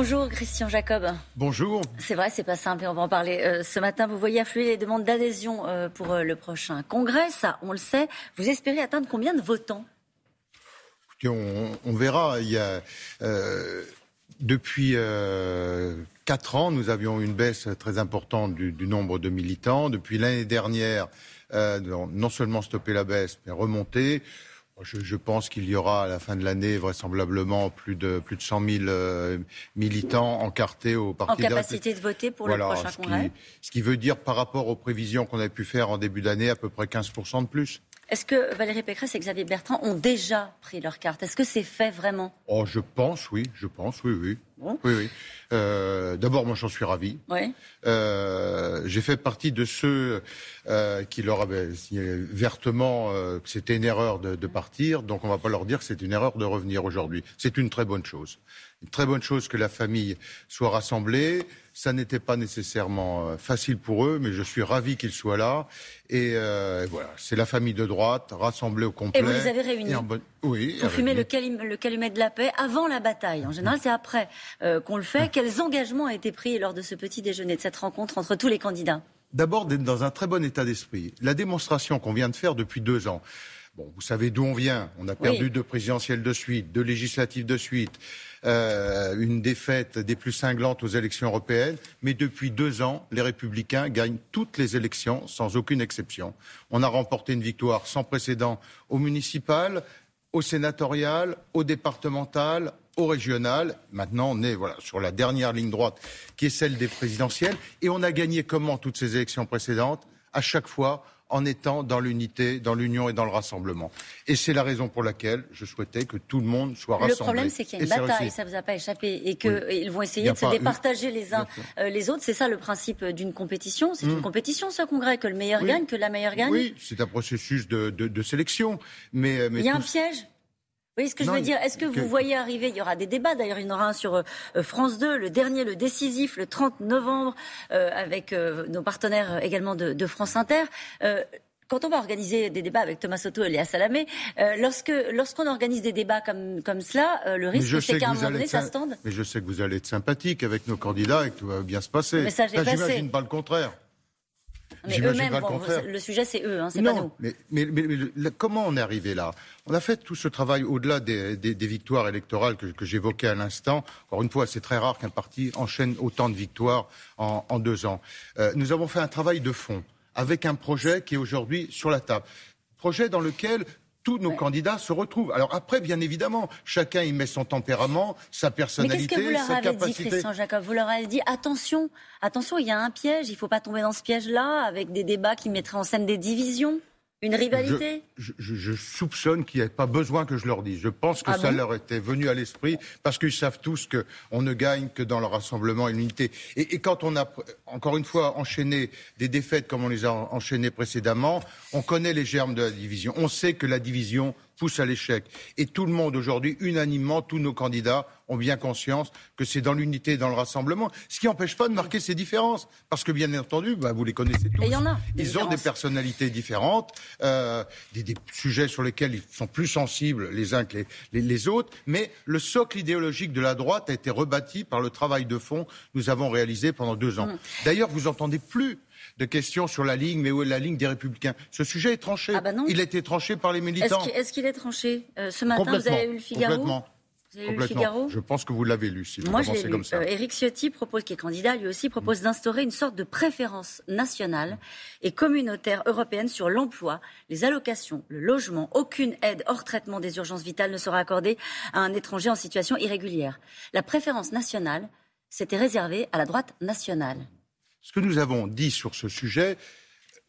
Bonjour Christian Jacob. Bonjour. C'est vrai, c'est pas simple et on va en parler euh, ce matin. Vous voyez affluer les demandes d'adhésion euh, pour euh, le prochain congrès, ça on le sait. Vous espérez atteindre combien de votants? On, on, verra. Il y a, depuis quatre ans, nous avions une baisse très importante du, du nombre de militants. Depuis l'année dernière, non seulement stopper la baisse, mais remonter. Je, pense qu'il y aura à la fin de l'année vraisemblablement plus de plus de 100 000 euh, militants encartés au parti. En capacité de, voter pour le prochain congrès. ce qui veut dire par rapport aux prévisions qu'on a pu faire en début d'année à peu près 15% de plus. Est-ce que Valérie Pécresse et Xavier Bertrand ont déjà pris leur carte? Est-ce que c'est fait vraiment? Oh, je pense, oui, je pense, oui, oui. Oui, oui. Euh, D'abord, moi, j'en suis ravi. Oui. Euh, J'ai fait partie de ceux euh, qui leur avaient signé vertement euh, que c'était une erreur de, de, partir. Donc, on ne va pas leur dire que c'est une erreur de revenir aujourd'hui. C'est une très bonne chose. Une très bonne chose que la famille soit rassemblée. Ça n'était pas nécessairement facile pour eux, mais je suis ravi qu'ils soient là. Et, voilà, c'est la famille de droite rassemblée au complet. Et vous les avez réunis Oui. Pour fumer le, le, calumet de la paix avant la bataille. En général, c'est après qu'on le fait. Quels engagements ont été pris lors de ce petit déjeuner, de cette rencontre entre tous les candidats? D'abord, d'être dans un très bon état d'esprit. La démonstration qu'on vient de faire depuis deux ans, Bon, vous savez d'où on vient. On a perdu deux présidentielles de suite, deux législatives de suite, euh, une défaite des plus cinglantes aux élections européennes. Mais depuis deux ans, les Républicains gagnent toutes les élections, sans aucune exception. On a remporté une victoire sans précédent aux municipales, aux sénatoriales, aux départementales, aux régionales. Maintenant, on est voilà, sur la dernière ligne droite, qui est celle des présidentielles. Et on a gagné comment toutes ces élections précédentes? À chaque fois en étant dans l'unité, dans l'union et dans le rassemblement. Et c'est la raison pour laquelle je souhaitais que tout le monde soit rassemblé. Le problème, c'est qu'il y a une bataille, ça ne vous a pas échappé, et qu'ils vont essayer de se départager les uns euh, les autres. C'est ça le principe d'une compétition. C'est une hmm. compétition, ce congrès, que le meilleur gagne, que la meilleure gagne. Oui, c'est un processus de, de, sélection. Mais, euh, mais Il y a un piège? Voyez ce que je veux dire Est-ce que vous voyez arriver, il y aura des débats, d'ailleurs il y en aura un sur euh, France 2, le dernier, le décisif, le 30 novembre, euh, avec euh, nos partenaires également de, de France Inter. quand on va organiser des débats avec Thomas Soto et Léa Salamé, lorsque lorsqu'on organise des débats comme comme cela, le risque c'est qu'à un moment donné ça se tende. Mais je sais que vous allez être sympathique avec nos candidats et que tout va bien se passer. Mais ça, j'imagine pas le contraire. Mais eux-mêmes, le sujet c'est eux, hein, c'est pas nous. Mais, mais, mais, comment on est arrivé là? On a fait tout ce travail au-delà des, des, des, victoires électorales que, que j'évoquais à l'instant. Encore une fois, c'est très rare qu'un parti enchaîne autant de victoires en, en deux ans. Euh, nous avons fait un travail de fond avec un projet qui est aujourd'hui sur la table. Projet dans lequel tous nos candidats se retrouvent. Alors après, bien évidemment, chacun y met son tempérament, sa personnalité, Mais qu'est-ce que vous leur avez dit, Christian Jacob Vous leur avez dit attention, attention, il y a un piège, il ne faut pas tomber dans ce piège-là, avec des débats qui mettraient en scène des divisions une rivalité? je, je, je, soupçonne qu'il n'y ait pas besoin que je leur dise. Je pense que ah ça leur était venu à l'esprit parce qu'ils savent tous qu'on ne gagne que dans le rassemblement et l'unité. Et, et, quand on a, encore une fois, enchaîné des défaites comme on les a enchaînées précédemment, on connaît les germes de la division. On sait que la division pousse à l'échec. Et tout le monde aujourd'hui, unanimement, tous nos candidats ont bien conscience que c'est dans l'unité et dans le rassemblement, ce qui n'empêche pas de marquer ces différences. Parce que bien entendu, bah, vous les connaissez tous. il y en a. Ils ont des personnalités différentes, euh, des, des, sujets sur lesquels ils sont plus sensibles les uns que les, les, les, autres, mais le socle idéologique de la droite a été rebâti par le travail de fond que nous avons réalisé pendant deux ans. Mm. D'ailleurs, vous entendez plus de questions sur la ligne, mais où est la ligne des Républicains Ce sujet est tranché. Ah bah Il a été tranché par les militants. Est-ce qu'il est, tranché euh, Ce matin, vous avez eu le Figaro Complètement. Vous avez lu le Figaro Je pense que vous l'avez lu. Si Moi, je Comme ça. Éric Ciotti propose, qui est candidat, lui aussi propose d'instaurer une sorte de préférence nationale et communautaire européenne sur l'emploi, les allocations, le logement. Aucune aide hors traitement des urgences vitales ne sera accordée à un étranger en situation irrégulière. La préférence nationale, c'était réservé à la droite nationale. Ce que nous avons dit sur ce sujet,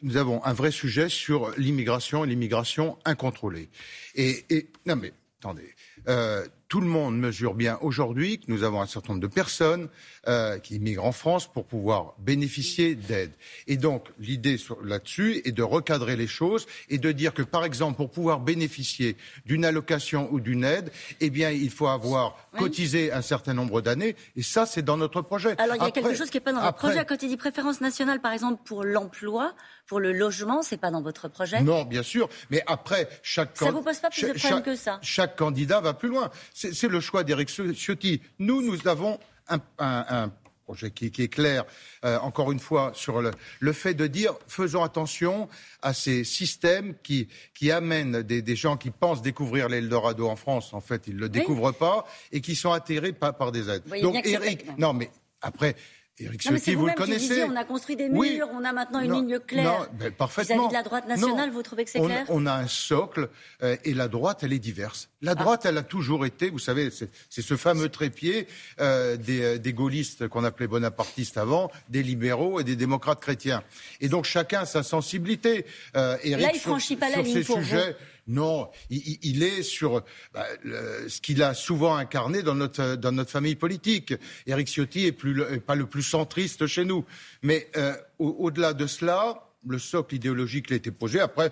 nous avons un vrai sujet sur l'immigration et l'immigration incontrôlée. Et, non mais attendez, euh, tout le monde mesure bien aujourd'hui que nous avons un certain nombre de personnes euh, qui immigrent en France pour pouvoir bénéficier d'aide. Et donc, l'idée là-dessus est de recadrer les choses et de dire que, par exemple, pour pouvoir bénéficier d'une allocation ou d'une aide, eh bien, il faut avoir cotisé un certain nombre d'années. Et ça, c'est dans notre projet. Alors, il y a quelque chose qui n'est pas dans votre projet. Quand il dit préférence nationale, par exemple, pour l'emploi, pour le logement, c'est pas dans votre projet? Non, bien sûr. Mais après, chaque... Ça vous pose pas plus de problèmes que ça? Chaque candidat va plus loin. C'est le choix d'Éric Ciotti. Nous, nous avons un, projet qui, est clair, euh, encore une fois, sur le, fait de dire faisons attention à ces systèmes qui, qui amènent des, gens qui pensent découvrir l'Eldorado en France, en fait, ils ne le découvrent pas, et qui sont attirés par, par des aides. Donc, Eric, non, mais après, Éric Ciotti, vous, le connaissez. on a construit des murs, on a maintenant une ligne claire. Non, parfaitement. Vis-à-vis de la droite nationale, vous trouvez que c'est clair on, a un socle euh, et la droite, elle est diverse. La ah. droite, elle a toujours été, vous savez, c'est ce fameux trépied euh, des, des, gaullistes qu'on appelait bonapartistes avant, des libéraux et des démocrates chrétiens. Et donc chacun a sa sensibilité. Euh, Là, il franchit pas la ligne pour sujets, non, il, est sur bah, ce qu'il a souvent incarné dans notre, dans notre famille politique. Éric Ciotti est, plus, pas le plus centriste chez nous. Mais euh, au-delà de cela, le socle idéologique a été posé. Après,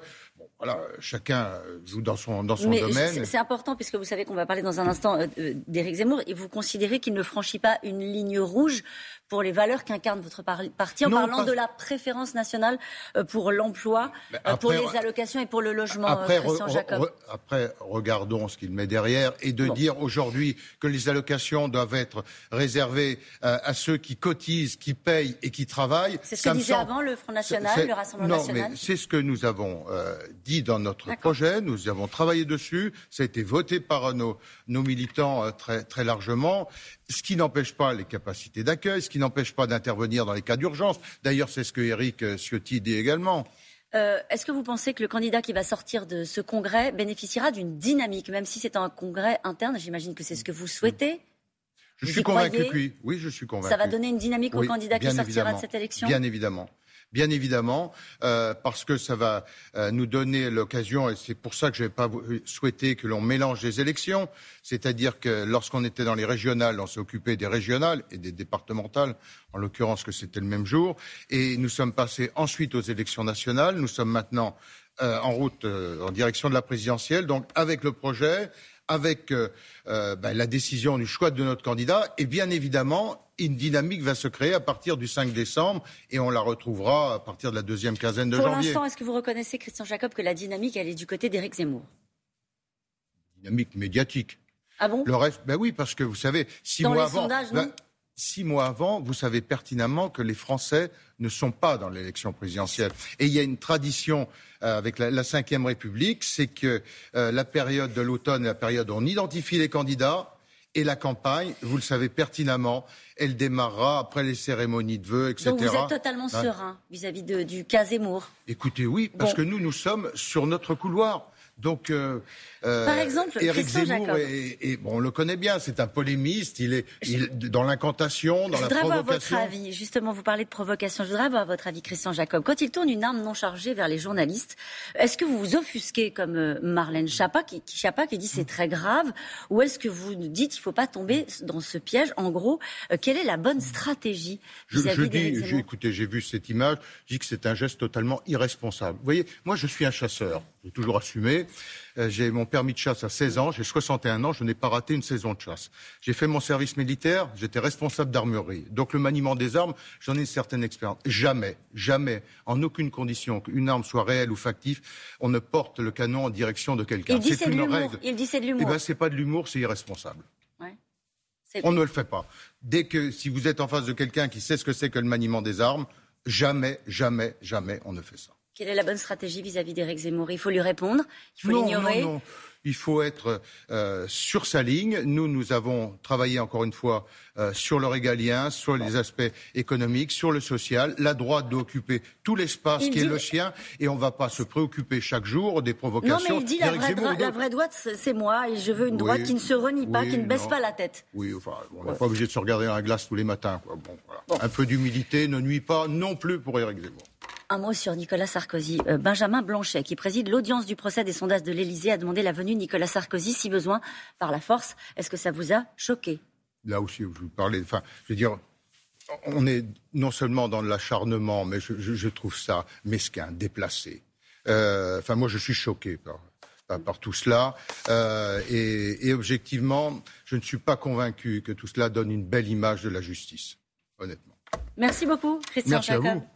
voilà, chacun joue dans son, dans son domaine. C'est important puisque vous savez qu'on va parler dans un instant euh, euh, d'Éric Zemmour et vous considérez qu'il ne franchit pas une ligne rouge pour les valeurs qu'incarne votre parti en parlant de la préférence nationale euh, pour l'emploi, pour les allocations et pour le logement. Après, après regardons ce qu'il met derrière et de dire aujourd'hui que les allocations doivent être réservées à ceux qui cotisent, qui payent et qui travaillent. C'est ce que disait avant le Front National, le Rassemblement National. Non, mais c'est ce que nous avons dit dans notre projet. Nous avons travaillé dessus. Ça a été voté par nos, nos militants euh, très, très largement. Ce qui n'empêche pas les capacités d'accueil, ce qui n'empêche pas d'intervenir dans les cas d'urgence. D'ailleurs, c'est ce que Eric euh, Ciotti dit également. Euh, est-ce que vous pensez que le candidat qui va sortir de ce congrès bénéficiera d'une dynamique, même si c'est un congrès interne? J'imagine que c'est ce que vous souhaitez. Je suis convaincu oui. Oui, je suis convaincu. Ça va donner une dynamique au candidat qui sortira de cette élection? Bien évidemment bien évidemment, euh, parce que ça va euh, nous donner l'occasion, et c'est pour ça que je n'ai pas souhaité que l'on mélange les élections, c'est-à-dire que lorsqu'on était dans les régionales, on s'est occupé des régionales et des départementales, en l'occurrence que c'était le même jour, et nous sommes passés ensuite aux élections nationales, nous sommes maintenant euh, en route en direction de la présidentielle, donc avec le projet, avec ben, la décision du choix de notre candidat, et bien évidemment une dynamique va se créer à partir du 5 décembre et on la retrouvera à partir de la deuxième quinzaine de janvier. Pour l'instant, est-ce que vous reconnaissez, Christian Jacob, que la dynamique, elle est du côté d'Éric Zemmour? Dynamique médiatique. Ah bon? Le reste, ben oui, parce que vous savez, six mois avant, ben, six mois avant, vous savez pertinemment que les Français ne sont pas dans l'élection présidentielle. Et il y a une tradition euh, avec la, Ve République, c'est que euh, la période de l'automne est la période où on identifie les candidats et la campagne, vous le savez pertinemment, elle démarrera après les cérémonies de vœux, etc. Donc vous êtes totalement hein serein vis-à-vis du cas Zemmour Écoutez, oui, parce que nous, nous sommes sur notre couloir. Donc, euh, euh, Par exemple, Éric Zemmour, est, bon, on le connaît bien, c'est un polémiste, il est, dans l'incantation, dans la provocation. Je voudrais avoir votre avis, justement, vous parlez de provocation, je voudrais avoir votre avis, Christian Jacob. Quand il tourne une arme non chargée vers les journalistes, est-ce que vous vous offusquez comme euh, Marlène Schiappa qui, qui dit c'est très grave, ou est-ce que vous nous dites il ne faut pas tomber dans ce piège? En gros, quelle est la bonne stratégie vis-à-vis -vis je, dis, Écoutez, j'ai vu cette image, je dis que c'est un geste totalement irresponsable. Vous voyez, moi je suis un chasseur, j'ai toujours assumé. Euh, j'ai mon permis de chasse à 16 ans, j'ai 61 ans, je n'ai pas raté une saison de chasse. J'ai fait mon service militaire, j'étais responsable d'armurerie. Donc le maniement des armes, j'en ai une certaine expérience. Jamais, jamais, en aucune condition qu'une arme soit réelle ou factive, on ne porte le canon en direction de quelqu'un. C'est une règle. Il dit c'est de l'humour. Eh ben c'est pas de l'humour, c'est irresponsable. On ne le fait pas. Dès que si vous êtes en face de quelqu'un qui sait ce que c'est que le maniement des armes, jamais, jamais, jamais on ne fait ça. Quelle est la bonne stratégie vis-à-vis d'Éric Zemmour? Il faut lui répondre Il faut l'ignorer? non, non. Il faut être euh, sur sa ligne. Nous, nous avons travaillé encore une fois euh, sur le régalien, sur les aspects économiques, sur le social. La droite doit occuper tout l'espace qui est le sien et on ne va pas se préoccuper chaque jour des provocations. Non, mais il dit la vraie, droite, c'est moi et je veux une droite qui ne se renie pas, qui ne baisse pas la tête. Oui, enfin, on n'est pas obligé de se regarder dans la glace tous les matins. Un peu d'humilité ne nuit pas non plus pour Éric Zemmour. Un mot sur Nicolas Sarkozy. Euh, Benjamin Blanchet, qui préside l'audience du procès des sondages de l'Elysée, a demandé la venue de Nicolas Sarkozy, si besoin, par la force. Est-ce que ça vous a choqué? Là aussi, je vous parlais. Enfin, je veux dire, on est non seulement dans l'acharnement, mais je, trouve ça mesquin, déplacé. Euh, enfin, moi, je suis choqué par, par, tout cela. Euh, et, et, objectivement, je ne suis pas convaincu que tout cela donne une belle image de la justice, honnêtement. Merci beaucoup, Christian Merci À vous.